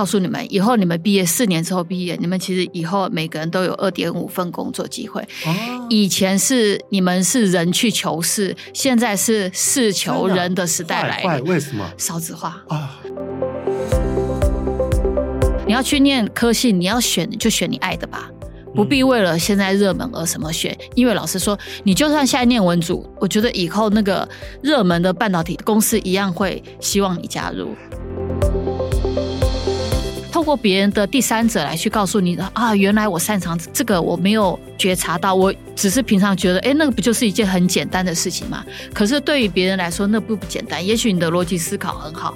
告诉你们，以后你们毕业四年之后毕业，你们其实以后每个人都有二点五份工作机会。哦、以前是你们是人去求事，现在是事求人的时代来了。为什么？少子化啊！你要去念科系，你要选就选你爱的吧。不必为了现在热门而什么选，因为老师说，你就算现在念文组，我觉得以后那个热门的半导体公司一样会希望你加入。透过别人的第三者来去告诉你啊，原来我擅长这个，我没有觉察到，我只是平常觉得，哎，那个不就是一件很简单的事情吗？可是对于别人来说，那不不简单。也许你的逻辑思考很好。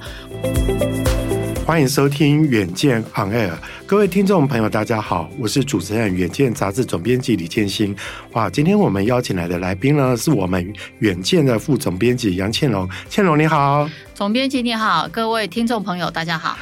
欢迎收听《远见 On Air》，各位听众朋友，大家好，我是主持人《远见》杂志总编辑李建新。哇，今天我们邀请来的来宾呢，是我们《远见》的副总编辑杨倩蓉。倩蓉你好，总编辑你好，各位听众朋友大家好。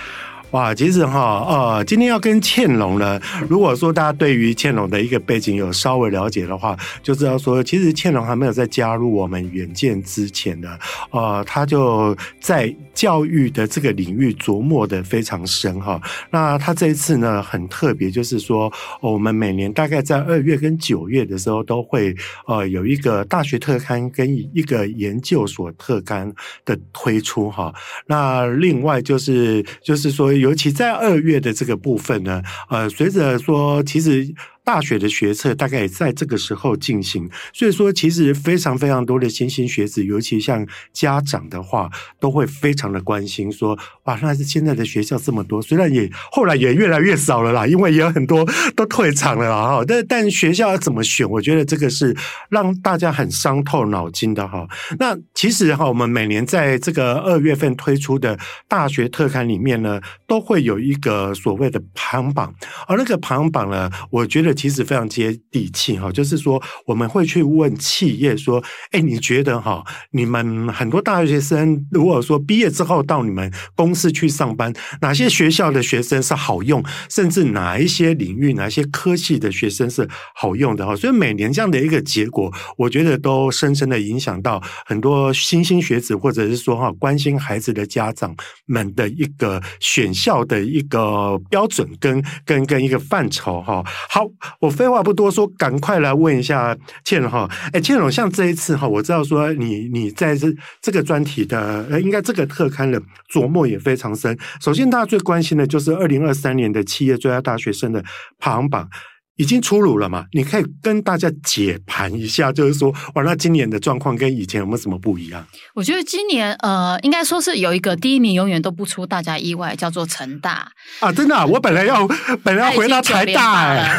哇，其实哈，呃，今天要跟倩龙呢，如果说大家对于倩龙的一个背景有稍微了解的话，就知道说，其实倩龙还没有在加入我们远见之前呢，呃，他就在教育的这个领域琢磨的非常深哈。那他这一次呢，很特别，就是说，我们每年大概在二月跟九月的时候，都会呃有一个大学特刊跟一个研究所特刊的推出哈。那另外就是就是说。尤其在二月的这个部分呢，呃，随着说，其实。大学的学测大概也在这个时候进行，所以说其实非常非常多的新兴学子，尤其像家长的话，都会非常的关心说，哇，那是现在的学校这么多，虽然也后来也越来越少了啦，因为也有很多都退场了啦哈。但但学校要怎么选，我觉得这个是让大家很伤透脑筋的哈。那其实哈，我们每年在这个二月份推出的大学特刊里面呢，都会有一个所谓的排行榜，而那个排行榜呢，我觉得。其实非常接地气哈，就是说我们会去问企业说：“哎，你觉得哈，你们很多大学生如果说毕业之后到你们公司去上班，哪些学校的学生是好用？甚至哪一些领域、哪些科系的学生是好用的哈？”所以每年这样的一个结果，我觉得都深深的影响到很多新兴学子，或者是说哈关心孩子的家长们的一个选校的一个标准跟跟跟一个范畴哈。好。我废话不多说，赶快来问一下倩蓉哈。哎，倩蓉，像这一次哈，我知道说你你在这这个专题的呃，应该这个特刊的琢磨也非常深。首先，大家最关心的就是二零二三年的企业最佳大学生的排行榜。已经出炉了嘛？你可以跟大家解盘一下，就是说，哇，那今年的状况跟以前有没有什么不一样？我觉得今年呃，应该说是有一个第一名永远都不出大家意外，叫做成大啊！真的、啊，我本来要 本来要回到台大哎，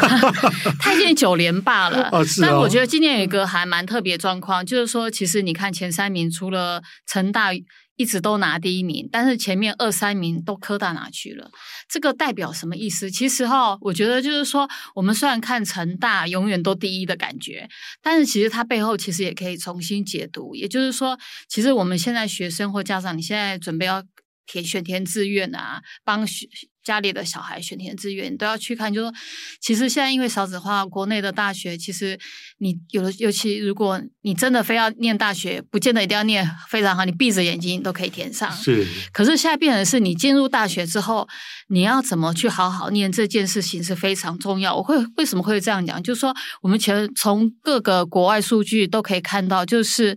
他已经九连霸了。哦，是哦。但我觉得今年有一个还蛮特别状况，就是说，其实你看前三名，除了成大。一直都拿第一名，但是前面二三名都磕到哪去了，这个代表什么意思？其实哈，我觉得就是说，我们虽然看成大永远都第一的感觉，但是其实它背后其实也可以重新解读。也就是说，其实我们现在学生或家长，你现在准备要填选填志愿啊，帮学。家里的小孩选填志愿，你都要去看。就说，其实现在因为少子化，国内的大学其实你有的，尤其如果你真的非要念大学，不见得一定要念非常好，你闭着眼睛都可以填上。是。可是现在变成是你进入大学之后，你要怎么去好好念这件事情是非常重要。我会为什么会这样讲？就是说，我们前从各个国外数据都可以看到，就是。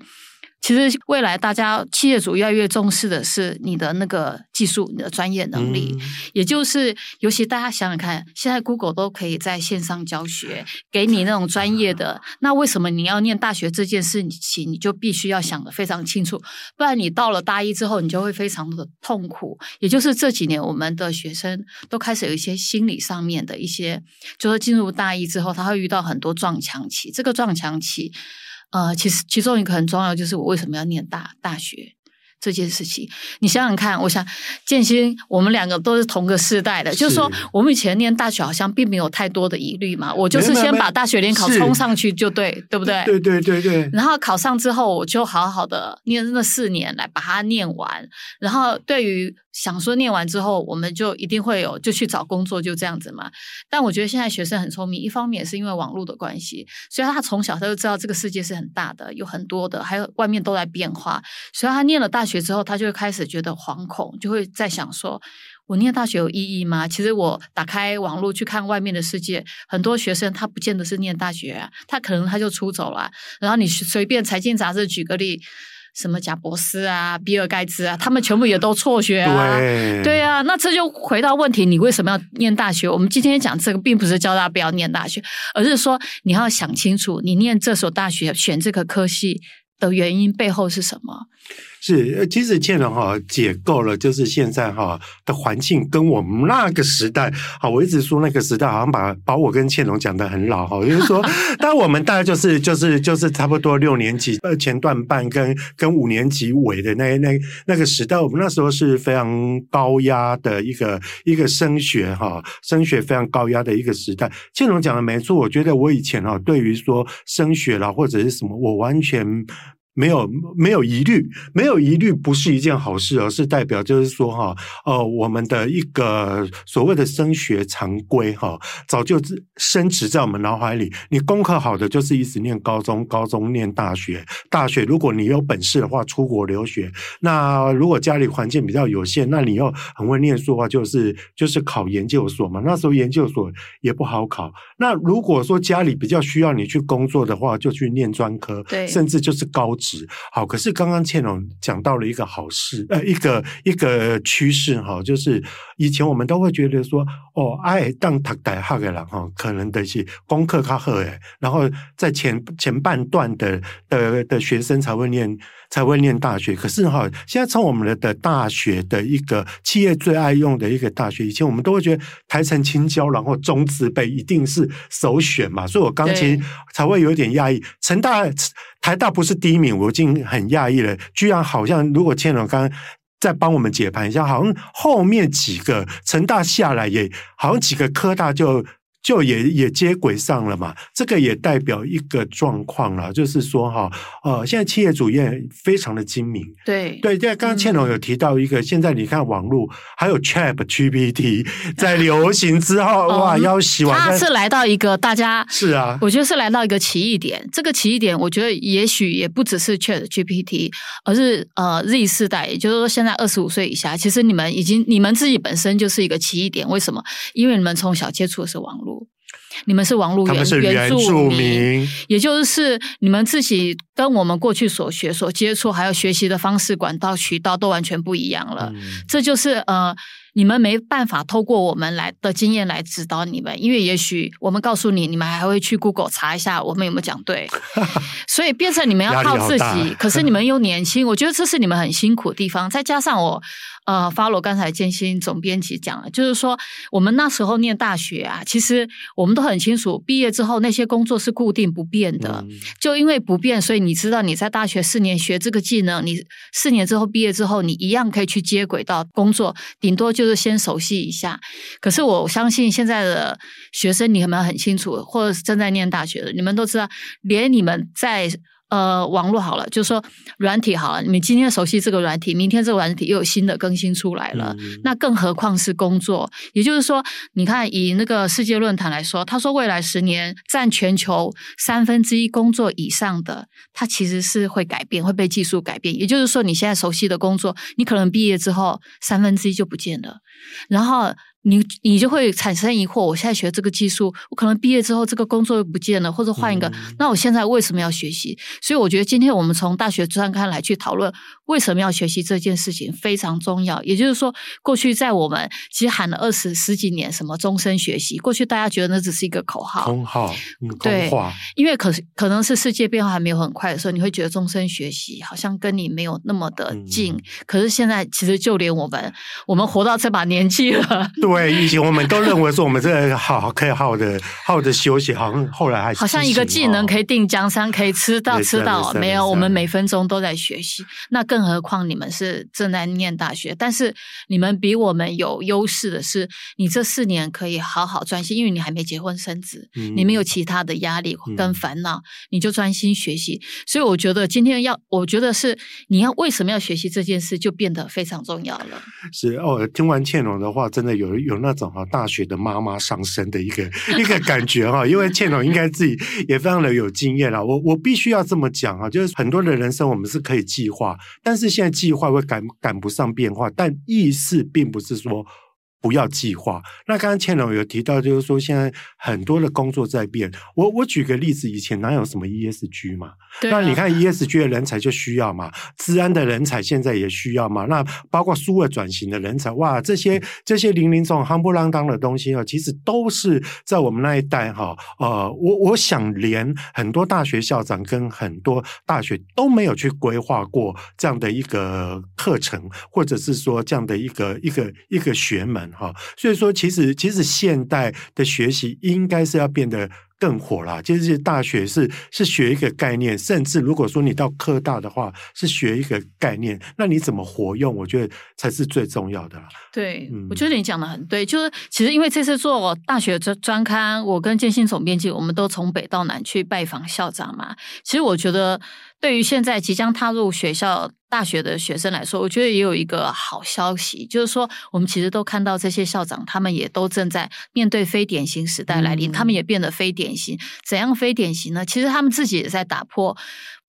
其实未来大家企业主越来越重视的是你的那个技术、你的专业能力，嗯、也就是尤其大家想想看，现在 Google 都可以在线上教学，给你那种专业的。那为什么你要念大学这件事情，你就必须要想得非常清楚，不然你到了大一之后，你就会非常的痛苦。也就是这几年我们的学生都开始有一些心理上面的一些，就是进入大一之后，他会遇到很多撞墙期。这个撞墙期。呃，其实其中一个很重要，就是我为什么要念大大学这件事情。你想想看，我想建新，我们两个都是同个世代的，是就是说，我们以前念大学好像并没有太多的疑虑嘛。我就是先把大学联考冲上去就对，对不对？对对对对。然后考上之后，我就好好的念那四年来把它念完。然后对于想说念完之后，我们就一定会有就去找工作，就这样子嘛。但我觉得现在学生很聪明，一方面也是因为网络的关系，所以他从小他就知道这个世界是很大的，有很多的，还有外面都在变化。所以他念了大学之后，他就会开始觉得惶恐，就会在想说：我念大学有意义吗？其实我打开网络去看外面的世界，很多学生他不见得是念大学啊，他可能他就出走了。然后你随便财经杂志举个例。什么贾博斯啊，比尔盖茨啊，他们全部也都辍学啊。对，对啊，那这就回到问题，你为什么要念大学？我们今天讲这个，并不是教大家不要念大学，而是说你要想清楚，你念这所大学，选这个科系的原因背后是什么。是，其实倩蓉哈解构了，就是现在哈的环境跟我们那个时代，好，我一直说那个时代好像把把我跟倩蓉讲的很老哈，就是说，当我们大概就是就是就是差不多六年级呃前段半跟跟五年级尾的那那那个时代，我们那时候是非常高压的一个一个升学哈，升学非常高压的一个时代。倩蓉讲的没错，我觉得我以前哈对于说升学啦或者是什么，我完全。没有没有疑虑，没有疑虑不是一件好事，而是代表就是说哈，呃，我们的一个所谓的升学常规哈，早就深植在我们脑海里。你功课好的就是一直念高中，高中念大学，大学如果你有本事的话出国留学。那如果家里环境比较有限，那你又很会念书的话，就是就是考研究所嘛。那时候研究所也不好考。那如果说家里比较需要你去工作的话，就去念专科，对，甚至就是高职。好，可是刚刚倩蓉讲到了一个好事，呃，一个一个趋势哈，就是以前我们都会觉得说，哦，爱当读大学的人哈，可能的是功课较好诶，然后在前前半段的的的学生才会念才会念大学。可是哈，现在从我们的的大学的一个企业最爱用的一个大学，以前我们都会觉得台城青椒，然后中字辈一定是首选嘛，所以我刚其实才会有点压抑，成大。台大不是第一名，我已经很讶异了。居然好像，如果千龙刚再帮我们解盘一下，好像后面几个成大下来，也好像几个科大就。就也也接轨上了嘛，这个也代表一个状况了，就是说哈，呃，现在企业主业非常的精明，对。对，对，刚刚倩龙有提到一个，嗯、现在你看网络还有 Chat GPT 在流行之后，哇，嗯、要洗完，他是来到一个大家是啊，我觉得是来到一个奇异点，这个奇异点，我觉得也许也不只是 Chat GPT，而是呃 Z 世代，也就是说现在二十五岁以下，其实你们已经你们自己本身就是一个奇异点，为什么？因为你们从小接触的是网络。你们是网络原原住民，也就是你们自己跟我们过去所学、所接触，还有学习的方式、管道、渠道都完全不一样了。嗯、这就是呃。你们没办法透过我们来的经验来指导你们，因为也许我们告诉你，你们还会去 Google 查一下我们有没有讲对，所以变成你们要靠自己。可是你们又年轻，我觉得这是你们很辛苦的地方。再加上我呃，follow 刚才建新总编辑讲了，就是说我们那时候念大学啊，其实我们都很清楚，毕业之后那些工作是固定不变的。嗯、就因为不变，所以你知道你在大学四年学这个技能，你四年之后毕业之后，你一样可以去接轨到工作，顶多就。就是先熟悉一下，可是我相信现在的学生，你有没有很清楚，或者是正在念大学的，你们都知道，连你们在。呃，网络好了，就是说软体好了。你今天熟悉这个软体，明天这个软体又有新的更新出来了。嗯、那更何况是工作？也就是说，你看以那个世界论坛来说，他说未来十年占全球三分之一工作以上的，它其实是会改变，会被技术改变。也就是说，你现在熟悉的工作，你可能毕业之后三分之一就不见了。然后。你你就会产生疑惑，我现在学这个技术，我可能毕业之后这个工作又不见了，或者换一个，嗯、那我现在为什么要学习？所以我觉得今天我们从大学专刊来去讨论为什么要学习这件事情非常重要。也就是说，过去在我们其实喊了二十十几年什么终身学习，过去大家觉得那只是一个口号，口号，嗯、对，因为可可能是世界变化还没有很快的时候，你会觉得终身学习好像跟你没有那么的近。嗯、可是现在其实就连我们我们活到这把年纪了，对。对，以前我们都认为说我们这个好好可以好好的好好的休息，好像后来还是好像一个技能可以定江山，可以吃到吃到没有？我们每分钟都在学习，那更何况你们是正在念大学，但是你们比我们有优势的是，你这四年可以好好专心，因为你还没结婚生子，嗯、你没有其他的压力跟烦恼，嗯、你就专心学习。所以我觉得今天要，我觉得是你要为什么要学习这件事，就变得非常重要了。是哦，听完倩蓉的话，真的有。有那种哈大学的妈妈上身的一个 一个感觉哈，因为倩总应该自己 也非常的有经验了。我我必须要这么讲啊，就是很多的人生我们是可以计划，但是现在计划会赶赶不上变化，但意思并不是说。不要计划。那刚刚倩龙有提到，就是说现在很多的工作在变。我我举个例子，以前哪有什么 ESG 嘛？对啊。那你看 ESG 的人才就需要嘛，治安的人才现在也需要嘛。那包括数位转型的人才，哇，这些这些零零总夯不啷当的东西啊，其实都是在我们那一代哈。呃，我我想连很多大学校长跟很多大学都没有去规划过这样的一个课程，或者是说这样的一个一个一个学门。哈，所以说，其实其实现代的学习应该是要变得更火啦。就是大学是是学一个概念，甚至如果说你到科大的话，是学一个概念，那你怎么活用？我觉得才是最重要的啦。对，嗯、我觉得你讲的很对。就是其实因为这次做大学专专刊，我跟建新总编辑，我们都从北到南去拜访校长嘛。其实我觉得，对于现在即将踏入学校。大学的学生来说，我觉得也有一个好消息，就是说，我们其实都看到这些校长，他们也都正在面对非典型时代来临，嗯、他们也变得非典型。怎样非典型呢？其实他们自己也在打破。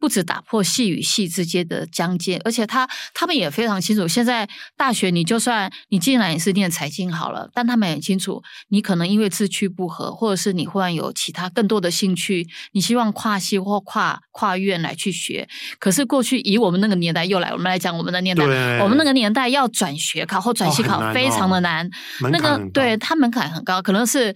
不止打破系与系之间的疆界，而且他他们也非常清楚，现在大学你就算你进来也是念财经好了，但他们很清楚，你可能因为志趣不合，或者是你忽然有其他更多的兴趣，你希望跨系或跨跨院来去学。可是过去以我们那个年代又来，我们来讲我们的年代，我们那个年代要转学考或转系考非常的难，哦、难那个对他门槛很高，可能是。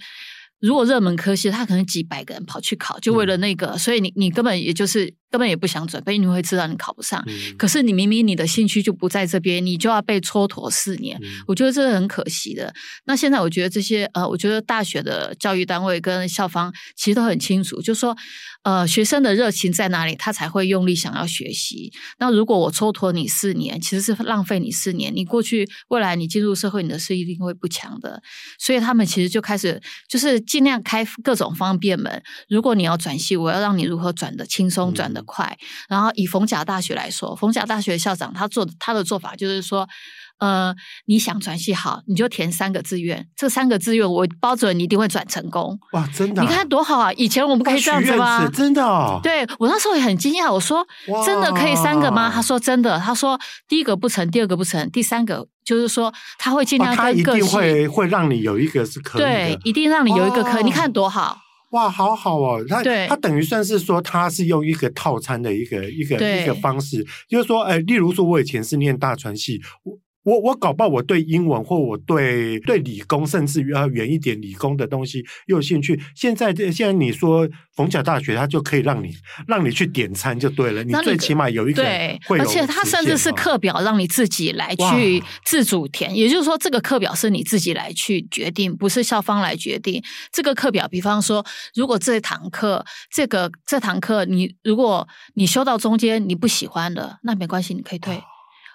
如果热门科系，他可能几百个人跑去考，就为了那个，嗯、所以你你根本也就是根本也不想准备，你会知道你考不上。嗯、可是你明明你的兴趣就不在这边，你就要被蹉跎四年，嗯、我觉得这是很可惜的。那现在我觉得这些呃，我觉得大学的教育单位跟校方其实都很清楚，就说。呃，学生的热情在哪里，他才会用力想要学习。那如果我蹉跎你四年，其实是浪费你四年。你过去未来你进入社会，你的事一定会不强的。所以他们其实就开始就是尽量开各种方便门。如果你要转系，我要让你如何转的轻松、转得快。嗯、然后以逢甲大学来说，逢甲大学校长他做他的做法就是说。呃，你想转系好，你就填三个志愿。这三个志愿，我包准你一定会转成功。哇，真的、啊！你看多好啊！以前我们可以这样子吗？真的、哦。对，我那时候也很惊讶，我说：“真的可以三个吗？”他说：“真的。”他说：“第一个不成，第二个不成，第三个就是说他会尽量跟个性。哦”他一定会会让你有一个是可以的。对，一定让你有一个可以。哦、你看多好！哇，好好哦。他对他等于算是说，他是用一个套餐的一个一个一个方式，就是说，哎，例如说，我以前是念大传系，我。我我搞不好我对英文或我对对理工，甚至于要远一点理工的东西又有兴趣。现在这现在你说逢甲大学，它就可以让你让你去点餐就对了。你最起码有一个对，而且它甚至是课表让你自己来去自主填。也就是说，这个课表是你自己来去决定，不是校方来决定。这个课表，比方说，如果这堂课这个这堂课你如果你修到中间你不喜欢的，那没关系，你可以退。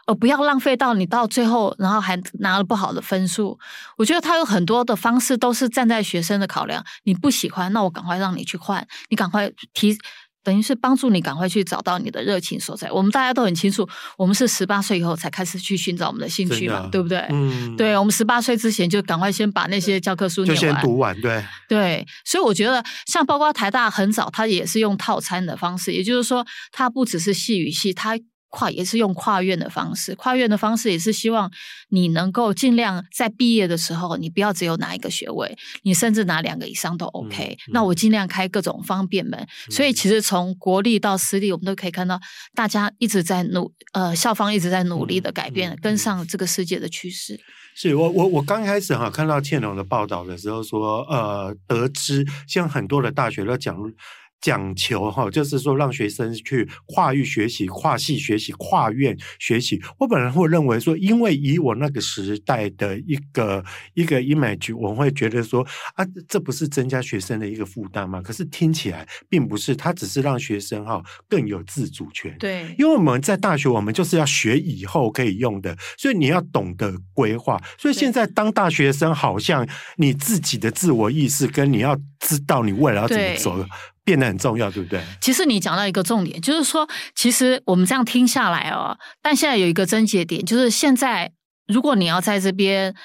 呃，不要浪费到你到最后，然后还拿了不好的分数。我觉得他有很多的方式都是站在学生的考量。你不喜欢，那我赶快让你去换，你赶快提，等于是帮助你赶快去找到你的热情所在。我们大家都很清楚，我们是十八岁以后才开始去寻找我们的兴趣嘛，的对不对？嗯，对，我们十八岁之前就赶快先把那些教科书念完，就先读完，对对。所以我觉得，像包括台大很早，他也是用套餐的方式，也就是说，他不只是系与系，他。跨也是用跨院的方式，跨院的方式也是希望你能够尽量在毕业的时候，你不要只有拿一个学位，你甚至拿两个以上都 OK。嗯嗯、那我尽量开各种方便门。嗯、所以其实从国立到私立，我们都可以看到大家一直在努，呃，校方一直在努力的改变，跟上这个世界的趋势。是我我我刚开始哈看到倩蓉的报道的时候说，呃，得知像很多的大学都讲。讲求哈，就是说让学生去跨域学习、跨系学习、跨院学习。我本来会认为说，因为以我那个时代的一个一个 image，我会觉得说啊，这不是增加学生的一个负担吗？可是听起来并不是，它只是让学生哈更有自主权。对，因为我们在大学，我们就是要学以后可以用的，所以你要懂得规划。所以现在当大学生，好像你自己的自我意识跟你要知道你未来要怎么走。变得很重要，对不对？其实你讲到一个重点，就是说，其实我们这样听下来哦，但现在有一个症结点，就是现在如果你要在这边。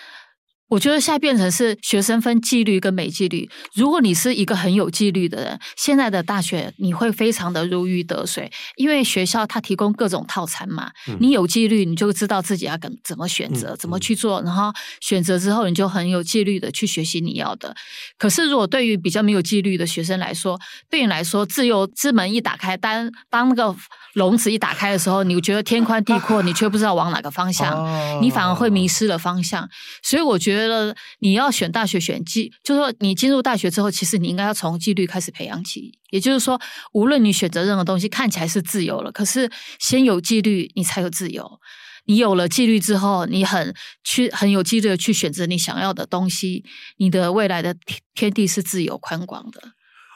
我觉得现在变成是学生分纪律跟没纪律。如果你是一个很有纪律的人，现在的大学你会非常的如鱼得水，因为学校它提供各种套餐嘛。嗯、你有纪律，你就知道自己要怎怎么选择，怎么去做，然后选择之后你就很有纪律的去学习你要的。可是如果对于比较没有纪律的学生来说，对你来说，自由之门一打开，当当那个笼子一打开的时候，你觉得天宽地阔，你却不知道往哪个方向，你反而会迷失了方向。所以我觉得。觉得你要选大学选纪，就是说你进入大学之后，其实你应该要从纪律开始培养起。也就是说，无论你选择任何东西，看起来是自由了，可是先有纪律，你才有自由。你有了纪律之后，你很去很有纪律的去选择你想要的东西，你的未来的天地是自由宽广的。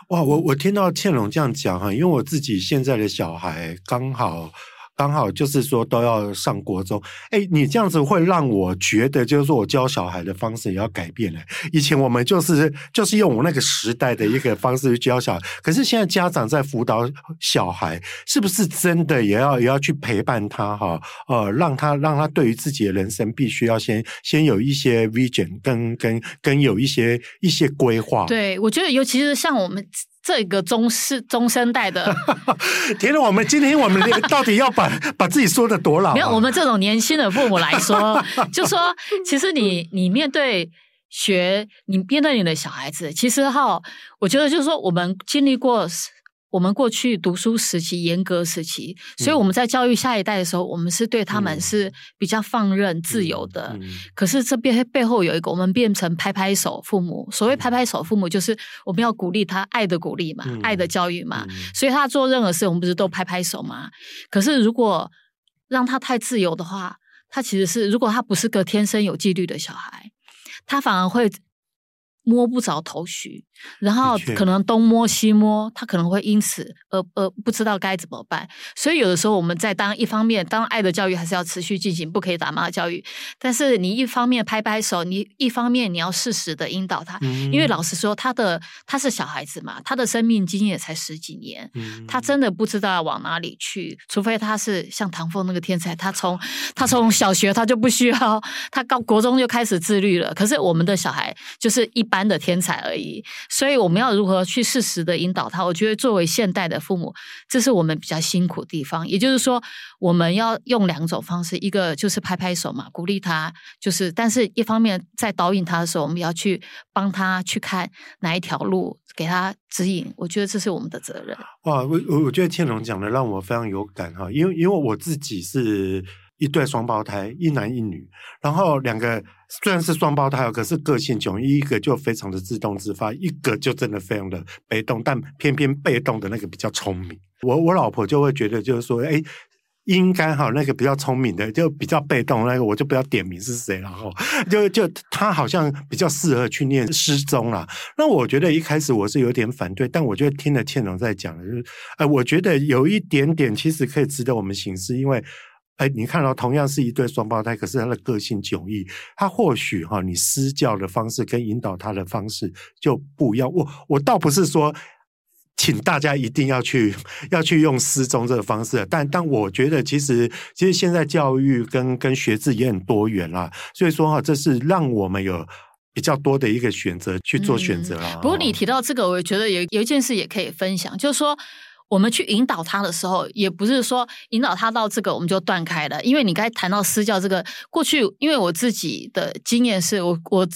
哇，我我听到倩龙这样讲哈，因为我自己现在的小孩刚好。刚好就是说都要上国中，哎，你这样子会让我觉得，就是说我教小孩的方式也要改变了。以前我们就是就是用我那个时代的一个方式去教小孩，可是现在家长在辅导小孩，是不是真的也要也要去陪伴他哈？呃，让他让他对于自己的人生必须要先先有一些 vision，跟跟跟有一些一些规划。对，我觉得尤其是像我们。这个中世中生代的，天哪！我们今天我们到底要把 把自己说的多老啊？没有，我们这种年轻的父母来说，就说其实你你面对学，你面对你的小孩子，其实哈，我觉得就是说我们经历过。我们过去读书时期严格时期，所以我们在教育下一代的时候，嗯、我们是对他们是比较放任、自由的。可是这边背后有一个，我们变成拍拍手父母。所谓拍拍手父母，就是我们要鼓励他爱的鼓励嘛，嗯、爱的教育嘛。嗯、所以他做任何事，我们不是都拍拍手吗？可是如果让他太自由的话，他其实是如果他不是个天生有纪律的小孩，他反而会。摸不着头绪，然后可能东摸西摸，他可能会因此而而不知道该怎么办。所以有的时候我们在当一方面，当爱的教育还是要持续进行，不可以打骂教育。但是你一方面拍拍手，你一方面你要适时的引导他，嗯、因为老实说，他的他是小孩子嘛，他的生命经验也才十几年，嗯、他真的不知道要往哪里去，除非他是像唐凤那个天才，他从他从小学他就不需要，他高国中就开始自律了。可是我们的小孩就是一。般的天才而已，所以我们要如何去适时的引导他？我觉得作为现代的父母，这是我们比较辛苦的地方。也就是说，我们要用两种方式，一个就是拍拍手嘛，鼓励他，就是；但是一方面在导引他的时候，我们要去帮他去看哪一条路，给他指引。我觉得这是我们的责任。哇，我我我觉得倩蓉讲的让我非常有感哈，因为因为我自己是。一对双胞胎，一男一女，然后两个虽然是双胞胎，可是个性迥异，一个就非常的自动自发，一个就真的非常的被动，但偏偏被动的那个比较聪明。我我老婆就会觉得，就是说，哎，应该哈那个比较聪明的，就比较被动那个，我就不要点名是谁，然后就就他好像比较适合去念诗中啦。那我觉得一开始我是有点反对，但我就听了倩蓉在讲，就是，哎，我觉得有一点点其实可以值得我们省思，因为。哎，你看到同样是一对双胞胎，可是他的个性迥异，他或许哈，你施教的方式跟引导他的方式就不一样。我我倒不是说，请大家一定要去要去用私中这个方式，但但我觉得其实其实现在教育跟跟学制也很多元啦，所以说哈，这是让我们有比较多的一个选择去做选择啦。嗯，不过你提到这个，我觉得有有一件事也可以分享，就是说。我们去引导他的时候，也不是说引导他到这个我们就断开了，因为你刚才谈到私教这个，过去因为我自己的经验是我我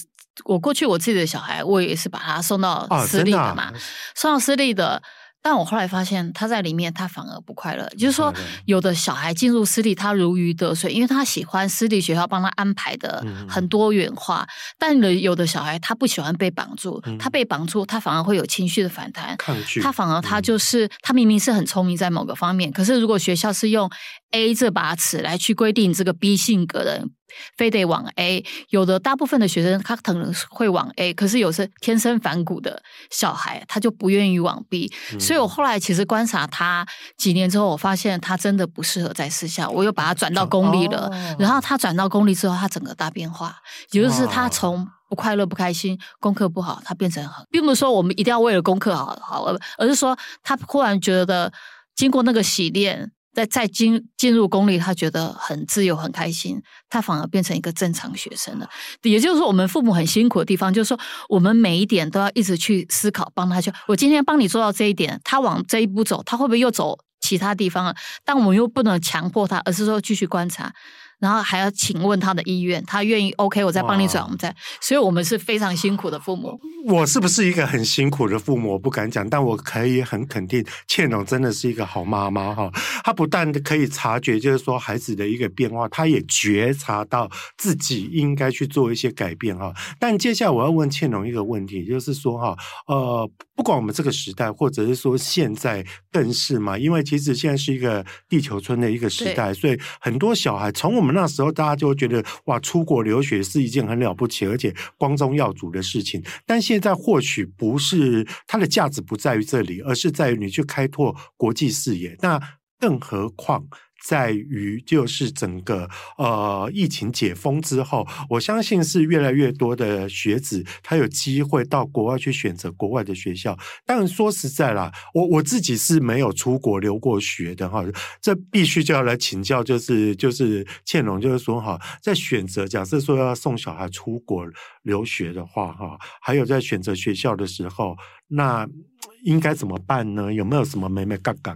我过去我自己的小孩，我也是把他送到私立的嘛，哦、送到私立的。但我后来发现，他在里面他反而不快乐。就是说，有的小孩进入私立，他如鱼得水，因为他喜欢私立学校帮他安排的很多元化。但有的小孩他不喜欢被绑住，他被绑住，他反而会有情绪的反弹。他反而他就是他明明是很聪明在某个方面，可是如果学校是用 A 这把尺来去规定这个 B 性格的。非得往 A，有的大部分的学生他可能会往 A，可是有些天生反骨的小孩，他就不愿意往 B。嗯、所以我后来其实观察他几年之后，我发现他真的不适合在私校，我又把他转到公立了。哦、然后他转到公立之后，他整个大变化，也就是他从不快乐、不开心、功课不好，他变成很，并不是说我们一定要为了功课好好，而是说他忽然觉得经过那个洗练。在再进进入公立，他觉得很自由、很开心，他反而变成一个正常学生了。也就是说，我们父母很辛苦的地方，就是说，我们每一点都要一直去思考，帮他去。我今天帮你做到这一点，他往这一步走，他会不会又走其他地方了？但我们又不能强迫他，而是说继续观察。然后还要请问他的意愿，他愿意 OK，我再帮你转，我们再。所以，我们是非常辛苦的父母。我是不是一个很辛苦的父母？我不敢讲，但我可以很肯定，倩蓉真的是一个好妈妈哈。她不但可以察觉，就是说孩子的一个变化，她也觉察到自己应该去做一些改变哈。但接下来我要问倩蓉一个问题，就是说哈，呃，不管我们这个时代，或者是说现在更是嘛，因为其实现在是一个地球村的一个时代，所以很多小孩从我们。那时候大家就会觉得哇，出国留学是一件很了不起而且光宗耀祖的事情。但现在或许不是，它的价值不在于这里，而是在于你去开拓国际视野。那更何况。在于就是整个呃疫情解封之后，我相信是越来越多的学子他有机会到国外去选择国外的学校。但说实在啦，我我自己是没有出国留过学的哈，这必须就要来请教，就是就是倩蓉，就是说哈，在选择假设说要送小孩出国留学的话哈，还有在选择学校的时候，那应该怎么办呢？有没有什么眉眉角角？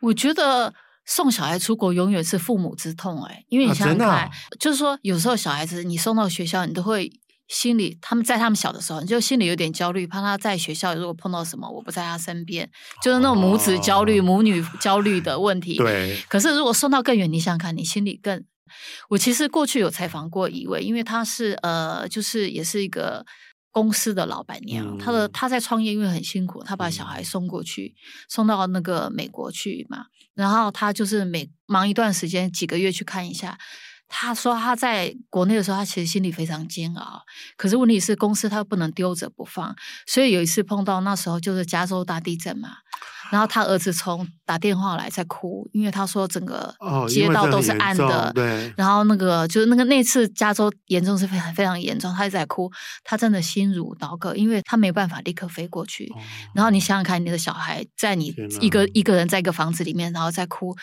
我觉得。送小孩出国永远是父母之痛哎，因为你想想看，啊啊、就是说有时候小孩子你送到学校，你都会心里他们在他们小的时候，你就心里有点焦虑，怕他在学校如果碰到什么，我不在他身边，就是那种母子焦虑、哦、母女焦虑的问题。对。可是如果送到更远，你想想看，你心里更……我其实过去有采访过一位，因为他是呃，就是也是一个。公司的老板娘，她的她在创业，因为很辛苦，她把小孩送过去，送到那个美国去嘛。然后他就是每忙一段时间，几个月去看一下。她说他在国内的时候，他其实心里非常煎熬。可是问题是，公司他又不能丢着不放，所以有一次碰到那时候就是加州大地震嘛。然后他儿子从打电话来在哭，因为他说整个街道都是暗的。哦、对。然后那个就是那个那次加州严重是非常非常严重，他一直在哭，他真的心如刀割，因为他没办法立刻飞过去。哦、然后你想想看，你的小孩在你一个一个人在一个房子里面，然后在哭。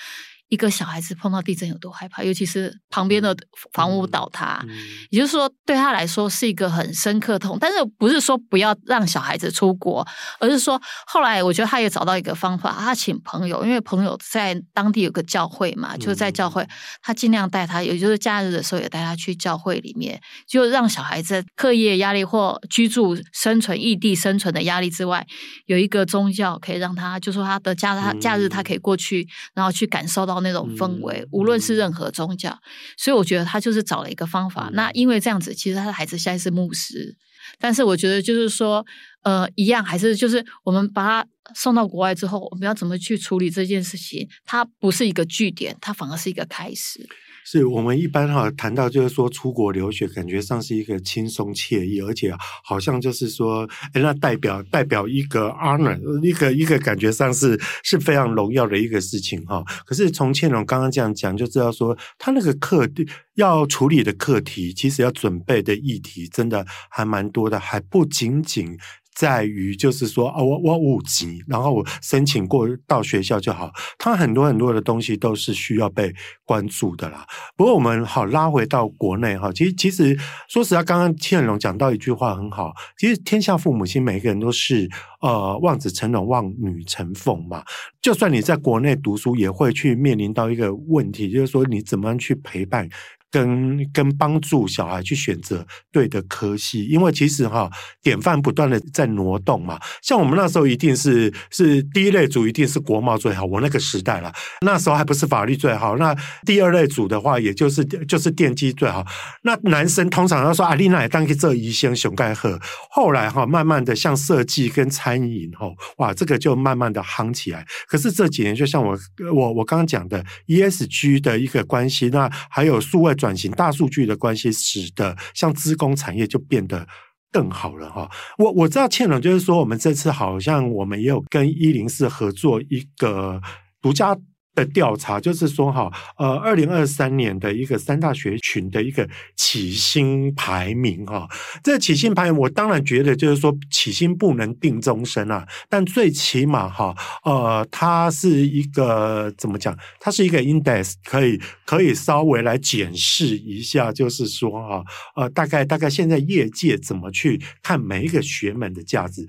一个小孩子碰到地震有多害怕，尤其是旁边的房屋倒塌，嗯嗯、也就是说对他来说是一个很深刻痛。但是不是说不要让小孩子出国，而是说后来我觉得他也找到一个方法，他请朋友，因为朋友在当地有个教会嘛，就是在教会，他尽量带他，也就是假日的时候也带他去教会里面，就让小孩子课业压力或居住生存异地生存的压力之外，有一个宗教可以让他，就说他的假他假日他可以过去，然后去感受到。那种氛围，无论是任何宗教，所以我觉得他就是找了一个方法。那因为这样子，其实他的孩子现在是牧师，但是我觉得就是说，呃，一样还是就是我们把他送到国外之后，我们要怎么去处理这件事情？它不是一个据点，它反而是一个开始。是我们一般哈谈到就是说出国留学，感觉上是一个轻松惬意，而且好像就是说，哎，那代表代表一个 honor，一个一个感觉上是是非常荣耀的一个事情哈。可是从倩蓉刚刚这样讲，就知道说他那个课要处理的课题，其实要准备的议题，真的还蛮多的，还不仅仅。在于就是说，哦，我我五级，然后我申请过到学校就好。他很多很多的东西都是需要被关注的啦。不过我们好拉回到国内哈，其实其实说实话，刚刚倩蓉讲到一句话很好，其实天下父母亲，每个人都是呃望子成龙，望女成凤嘛。就算你在国内读书，也会去面临到一个问题，就是说你怎么样去陪伴。跟跟帮助小孩去选择对的科系，因为其实哈典范不断的在挪动嘛。像我们那时候一定是是第一类组一定是国贸最好，我那个时代了，那时候还不是法律最好。那第二类组的话，也就是就是电机最好。那男生通常要说啊，丽娜当个做医生熊盖赫。后来哈，慢慢的像设计跟餐饮哈，哇，这个就慢慢的夯起来。可是这几年，就像我我我刚刚讲的 ESG 的一个关系，那还有数位。转型大数据的关系，使得像资工产业就变得更好了哈。我我知道倩蓉就是说，我们这次好像我们也有跟一零四合作一个独家的调查，就是说哈，呃，二零二三年的一个三大学群的一个起薪排名哈，这起薪排名，我当然觉得就是说起薪不能定终身啊，但最起码哈，呃，它是一个怎么讲？它是一个 index，可以可以稍微来检视一下，就是说哈，呃，大概大概现在业界怎么去看每一个学门的价值。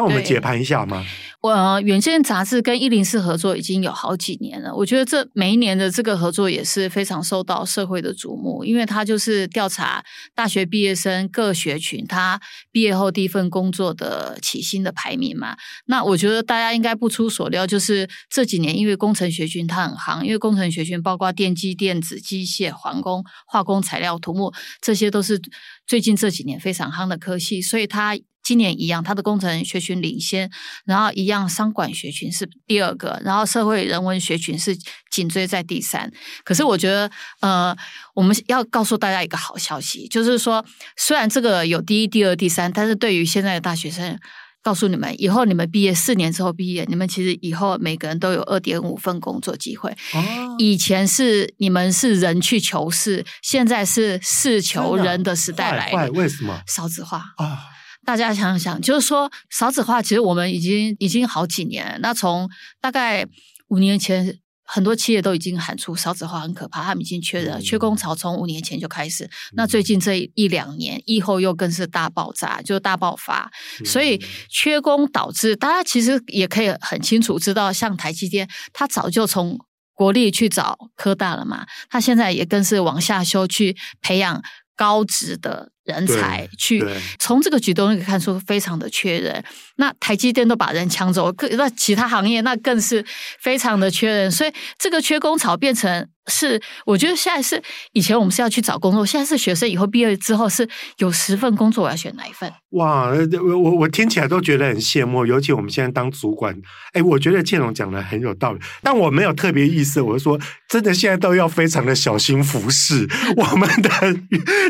帮我们解盘一下吗？我《远见》杂志跟一零四合作已经有好几年了。我觉得这每一年的这个合作也是非常受到社会的瞩目，因为它就是调查大学毕业生各学群他毕业后第一份工作的起薪的排名嘛。那我觉得大家应该不出所料，就是这几年因为工程学群它很夯，因为工程学群包括电机、电子、机械、环工、化工、材料、土木，这些都是最近这几年非常夯的科系，所以它。今年一样，它的工程学群领先，然后一样商管学群是第二个，然后社会人文学群是紧追在第三。可是我觉得，呃，我们要告诉大家一个好消息，就是说，虽然这个有第一、第二、第三，但是对于现在的大学生，告诉你们，以后你们毕业四年之后毕业，你们其实以后每个人都有二点五份工作机会。哦，以前是你们是人去求事，现在是事求人的时代来了。为什么？少子化啊。哦大家想想，就是说少子化，其实我们已经已经好几年了。那从大概五年前，很多企业都已经喊出少子化很可怕，他们已经缺人，缺工潮从五年前就开始。那最近这一两年，疫后又更是大爆炸，就是大爆发。所以缺工导致大家其实也可以很清楚知道，像台积电，它早就从国立去找科大了嘛，它现在也更是往下修去培养高职的。人才去从这个举动可以看出非常的缺人，那台积电都把人抢走，那其他行业那更是非常的缺人，所以这个缺工潮变成是，我觉得现在是以前我们是要去找工作，现在是学生以后毕业之后是有十份工作，我要选哪一份？哇，我我我听起来都觉得很羡慕，尤其我们现在当主管，哎，我觉得建龙讲的很有道理，但我没有特别意思，我是说真的，现在都要非常的小心服侍 我们的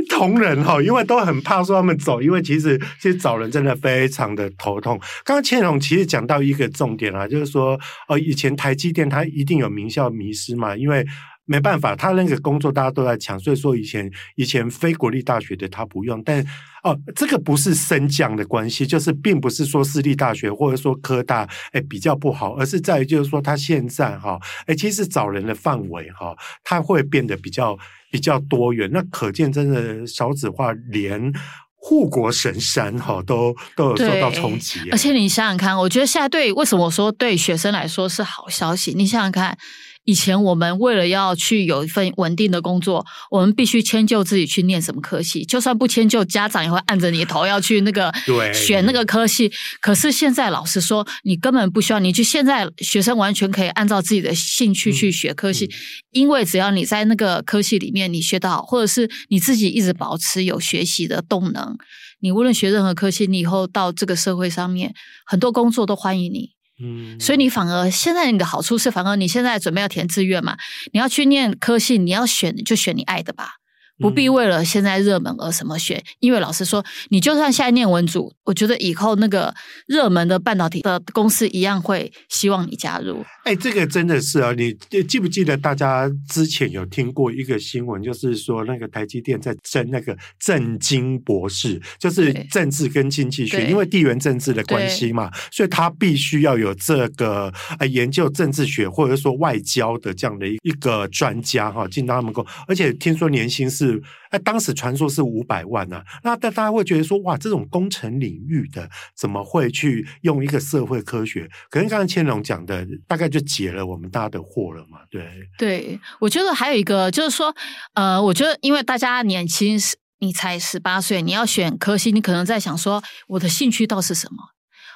同仁哈，因为。都很怕说他们走，因为其实其实找人真的非常的头痛。刚刚倩蓉其实讲到一个重点啊，就是说，呃，以前台积电它一定有名校迷失嘛，因为没办法，他那个工作大家都在抢，所以说以前以前非国立大学的他不用。但哦，这个不是升降的关系，就是并不是说私立大学或者说科大哎比较不好，而是在于就是说他现在哈哎其实找人的范围哈，他会变得比较。比较多元，那可见真的少子化，连护国神山哈都都有受到冲击。而且你想想看，我觉得现在对为什么我说对学生来说是好消息？你想想看。以前我们为了要去有一份稳定的工作，我们必须迁就自己去念什么科系，就算不迁就，家长也会按着你头要去那个 选那个科系。可是现在老师说，你根本不需要，你去现在学生完全可以按照自己的兴趣去学科系，因为只要你在那个科系里面你学到好，或者是你自己一直保持有学习的动能，你无论学任何科系，你以后到这个社会上面，很多工作都欢迎你。嗯，所以你反而现在你的好处是，反而你现在准备要填志愿嘛，你要去念科系，你要选就选你爱的吧。不必为了现在热门而什么选，因为老实说，你就算现在念文组，我觉得以后那个热门的半导体的公司一样会希望你加入。哎，这个真的是啊，你记不记得大家之前有听过一个新闻，就是说那个台积电在争那个政经博士，就是政治跟经济学，因为地缘政治的关系嘛，所以他必须要有这个呃研究政治学或者说外交的这样的一个专家哈进到他们公，而且听说年薪是。哎，当时传说是五百万呢、啊，那但大家会觉得说，哇，这种工程领域的怎么会去用一个社会科学？可能刚刚千龙讲的，大概就解了我们大家的惑了嘛。对，对，我觉得还有一个就是说，呃，我觉得因为大家年轻，你才十八岁，你要选科系，你可能在想说，我的兴趣到是什么？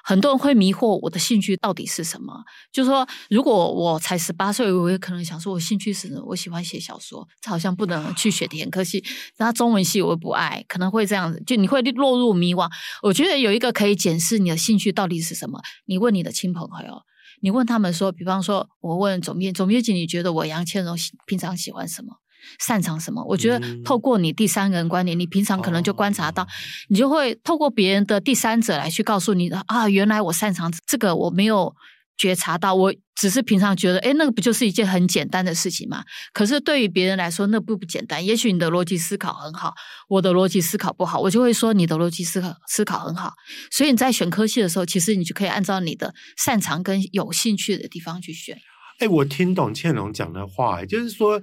很多人会迷惑我的兴趣到底是什么？就说，如果我才十八岁，我也可能想说，我兴趣是什么？我喜欢写小说，这好像不能去选填科系。那中文系我又不爱，可能会这样子，就你会落入迷惘。我觉得有一个可以检视你的兴趣到底是什么。你问你的亲朋好友，你问他们说，比方说，我问总编总编辑，你觉得我杨倩蓉平常喜欢什么？擅长什么？我觉得透过你第三个人观点，你平常可能就观察到，你就会透过别人的第三者来去告诉你啊，原来我擅长这个，我没有觉察到，我只是平常觉得，哎，那个不就是一件很简单的事情吗？可是对于别人来说，那不不简单。也许你的逻辑思考很好，我的逻辑思考不好，我就会说你的逻辑思考思考很好。所以你在选科系的时候，其实你就可以按照你的擅长跟有兴趣的地方去选。哎，我听懂倩龙讲的话，就是说。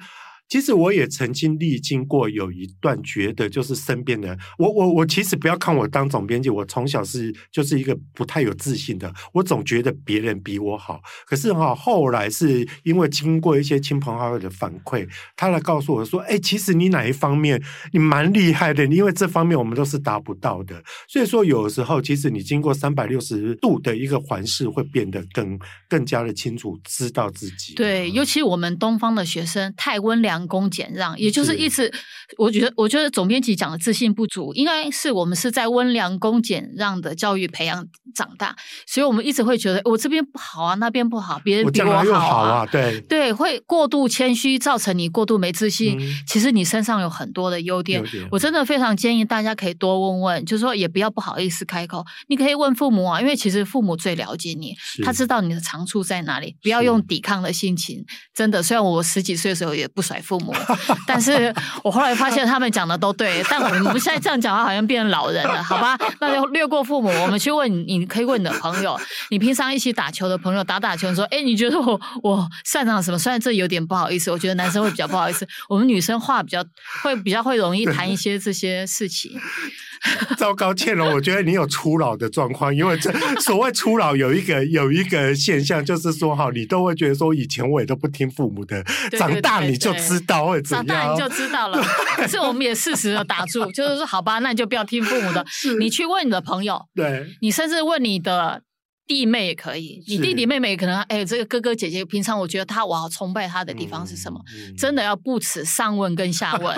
其实我也曾经历经过有一段，觉得就是身边的我，我，我其实不要看我当总编辑，我从小是就是一个不太有自信的，我总觉得别人比我好。可是哈，后来是因为经过一些亲朋好友的反馈，他来告诉我说：“哎，其实你哪一方面你蛮厉害的，因为这方面我们都是达不到的。”所以说，有时候其实你经过三百六十度的一个环视，会变得更更加的清楚，知道自己。对，尤其我们东方的学生太温良。恭俭让，也就是意思，我觉得，我觉得总编辑讲的自信不足，应该是我们是在温良恭俭让的教育培养长大，所以我们一直会觉得我这边不好啊，那边不好，别人比我好啊，好啊对对，会过度谦虚，造成你过度没自信。嗯、其实你身上有很多的优点，优点，我真的非常建议大家可以多问问，就是说也不要不好意思开口，你可以问父母啊，因为其实父母最了解你，他知道你的长处在哪里，不要用抵抗的心情。真的，虽然我十几岁的时候也不甩父母，但是我后来发现他们讲的都对。但我们现在这样讲话，好像变成老人了，好吧？那就略过父母，我们去问你，你可以问你的朋友，你平常一起打球的朋友，打打球说，哎，你觉得我我擅长什么？虽然这有点不好意思，我觉得男生会比较不好意思，我们女生话比较会比较会容易谈一些这些事情。糟糕，倩蓉，我觉得你有初老的状况，因为这 所谓初老有一个有一个现象，就是说哈，你都会觉得说，以前我也都不听父母的，长大你就知道会怎样，长大你就知道了。可是我们也适时的打住，就是说，好吧，那你就不要听父母的，你去问你的朋友，对，你甚至问你的。弟妹也可以，你弟弟妹妹可能哎，这个哥哥姐姐，平常我觉得他我好崇拜他的地方是什么？嗯嗯、真的要不耻上问跟下问，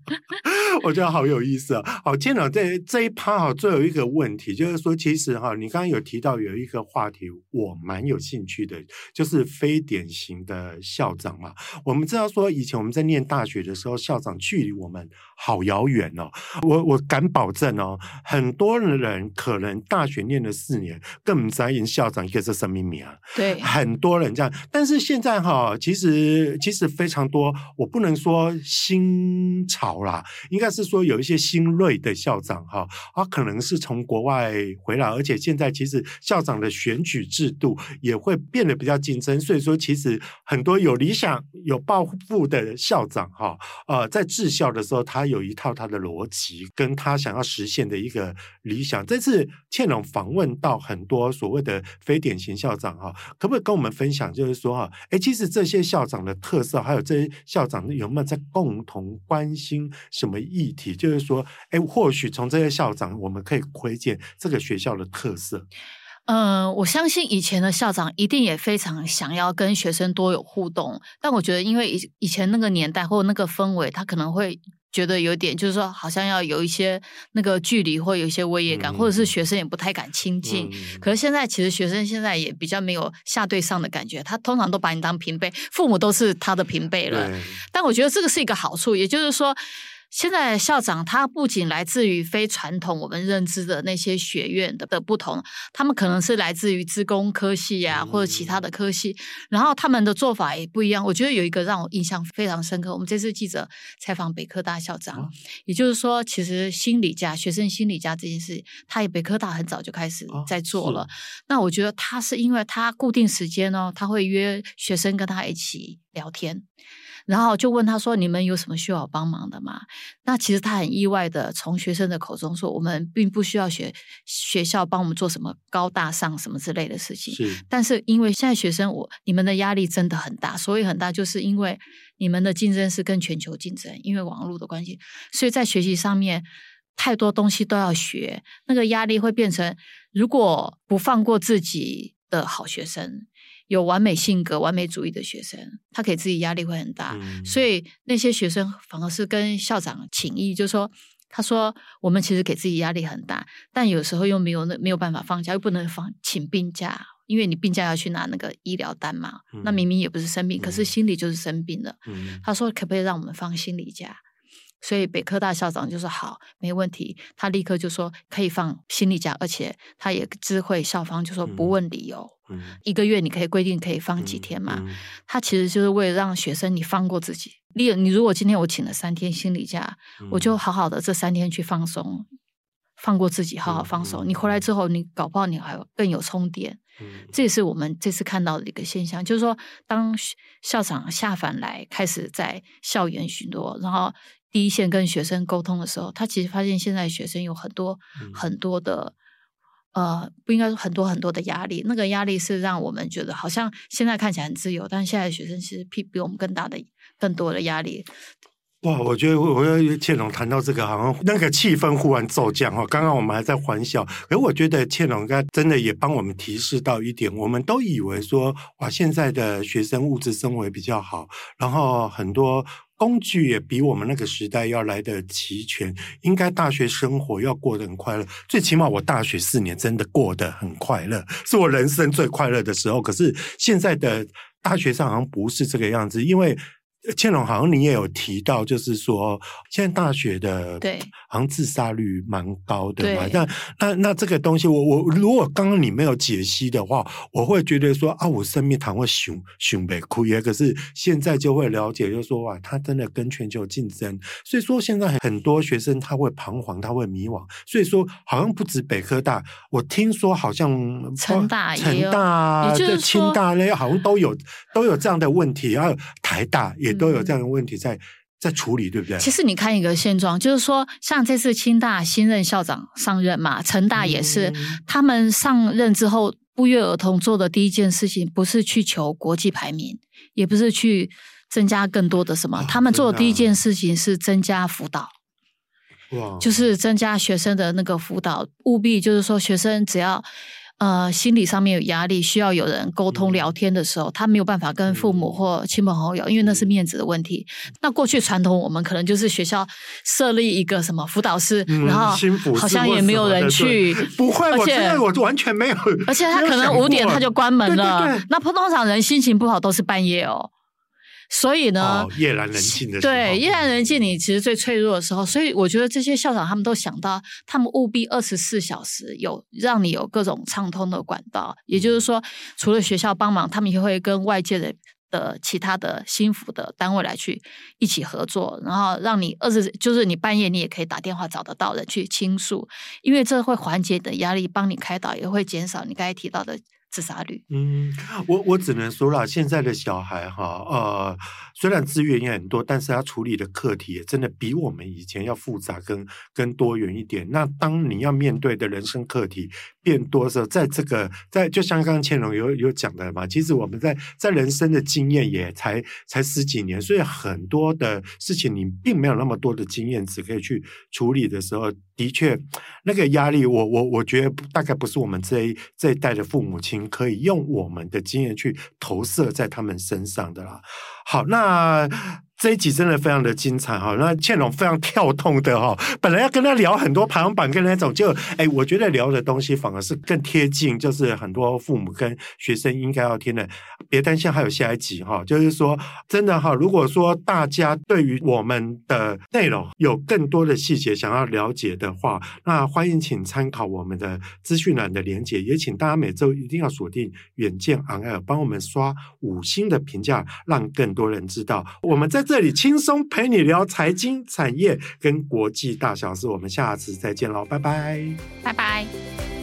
我觉得好有意思啊！好，建长这这一趴哈，最后一个问题就是说，其实哈，你刚刚有提到有一个话题，我蛮有兴趣的，就是非典型的校长嘛。我们知道说，以前我们在念大学的时候，校长距离我们好遥远哦。我我敢保证哦，很多人可能大学念了四年，更在营校长一个是什么秘密啊？对，很多人这样，但是现在哈，其实其实非常多，我不能说新潮啦，应该是说有一些新锐的校长哈，啊，可能是从国外回来，而且现在其实校长的选举制度也会变得比较竞争，所以说其实很多有理想、有抱负的校长哈，呃，在治校的时候，他有一套他的逻辑，跟他想要实现的一个理想。这次倩蓉访问到很多。所谓的非典型校长哈，可不可以跟我们分享？就是说哈，哎，其实这些校长的特色，还有这些校长有没有在共同关心什么议题？就是说，哎，或许从这些校长，我们可以窥见这个学校的特色。嗯、我相信以前的校长一定也非常想要跟学生多有互动，但我觉得，因为以以前那个年代或那个氛围，他可能会。觉得有点，就是说，好像要有一些那个距离，或有一些威严感，嗯、或者是学生也不太敢亲近。嗯、可是现在，其实学生现在也比较没有下对上的感觉，他通常都把你当平辈，父母都是他的平辈了。但我觉得这个是一个好处，也就是说。现在校长他不仅来自于非传统我们认知的那些学院的的不同，他们可能是来自于资工科系呀、啊，或者其他的科系，然后他们的做法也不一样。我觉得有一个让我印象非常深刻，我们这次记者采访北科大校长，也就是说，其实心理家、学生心理家这件事，他也北科大很早就开始在做了。那我觉得他是因为他固定时间哦，他会约学生跟他一起聊天。然后就问他说：“你们有什么需要我帮忙的吗？”那其实他很意外的从学生的口中说：“我们并不需要学学校帮我们做什么高大上什么之类的事情。是，但是因为现在学生我你们的压力真的很大，所以很大就是因为你们的竞争是跟全球竞争，因为网络的关系，所以在学习上面太多东西都要学，那个压力会变成如果不放过自己的好学生。”有完美性格、完美主义的学生，他给自己压力会很大，嗯、所以那些学生反而是跟校长请意，就是说，他说我们其实给自己压力很大，但有时候又没有那没有办法放假，又不能放请病假，因为你病假要去拿那个医疗单嘛，嗯、那明明也不是生病，嗯、可是心里就是生病了。嗯、他说可不可以让我们放心理假？所以北科大校长就说好，没问题，他立刻就说可以放心理假，而且他也知会校方就说不问理由，嗯，一个月你可以规定可以放几天嘛，他其实就是为了让学生你放过自己。你你如果今天我请了三天心理假，我就好好的这三天去放松，放过自己，好好放松。你回来之后，你搞不好你还更有充电。这也是我们这次看到的一个现象，就是说，当校长下凡来开始在校园巡逻，然后第一线跟学生沟通的时候，他其实发现现在学生有很多很多的，呃，不应该说很多很多的压力。那个压力是让我们觉得好像现在看起来很自由，但是现在的学生其实比比我们更大的、更多的压力。哇，我觉得我要倩龙谈到这个，好像那个气氛忽然骤降哦。刚刚我们还在欢笑，而我觉得倩龙应该真的也帮我们提示到一点，我们都以为说哇，现在的学生物质生活比较好，然后很多工具也比我们那个时代要来得齐全，应该大学生活要过得很快乐。最起码我大学四年真的过得很快乐，是我人生最快乐的时候。可是现在的大学上好像不是这个样子，因为。倩龙，好像你也有提到，就是说现在大学的，对，好像自杀率蛮高的嘛。那那那这个东西我，我我如果刚刚你没有解析的话，我会觉得说啊，我生命谈会熊熊被哭耶。可是现在就会了解，就是说哇，他真的跟全球竞争，所以说现在很多学生他会彷徨，他会迷惘。所以说，好像不止北科大，我听说好像成大、成大、这清大嘞，好像都有都有这样的问题，还有台大也。都有这样的问题在在处理，对不对？其实你看一个现状，就是说，像这次清大新任校长上任嘛，成大也是，嗯、他们上任之后不约而同做的第一件事情，不是去求国际排名，也不是去增加更多的什么，哦、他们做的第一件事情是增加辅导，哇，就是增加学生的那个辅导，务必就是说，学生只要。呃，心理上面有压力，需要有人沟通聊天的时候，嗯、他没有办法跟父母或亲朋好友，因为那是面子的问题。那过去传统，我们可能就是学校设立一个什么辅导室，嗯、然后好像也没有人去。不会，而且我完全没有。而且他可能五点他就关门了。对对对，那通常人心情不好都是半夜哦。所以呢，哦、夜阑人静的时候，对，夜阑人静，你其实最脆弱的时候。所以我觉得这些校长他们都想到，他们务必二十四小时有让你有各种畅通的管道。也就是说，除了学校帮忙，他们也会跟外界的的其他的心辅的单位来去一起合作，然后让你二十就是你半夜你也可以打电话找得到人去倾诉，因为这会缓解你的压力，帮你开导，也会减少你刚才提到的。自杀率，嗯，我我只能说了，现在的小孩哈，呃，虽然资源也很多，但是他处理的课题也真的比我们以前要复杂跟跟多元一点。那当你要面对的人生课题变多的时候，在这个在就像刚刚倩蓉有有讲的嘛，其实我们在在人生的经验也才才十几年，所以很多的事情你并没有那么多的经验值可以去处理的时候，的确那个压力，我我我觉得大概不是我们这一这一代的父母亲。可以用我们的经验去投射在他们身上的啦。好，那。这一集真的非常的精彩哈，那倩蓉非常跳动的哈，本来要跟他聊很多排行榜跟那种，就哎，我觉得聊的东西反而是更贴近，就是很多父母跟学生应该要听的。别担心，还有下一集哈，就是说真的哈，如果说大家对于我们的内容有更多的细节想要了解的话，那欢迎请参考我们的资讯栏的连结，也请大家每周一定要锁定远见昂 n 帮我们刷五星的评价，让更多人知道我们在。这里轻松陪你聊财经、产业跟国际大小事，我们下次再见喽，拜拜，拜拜。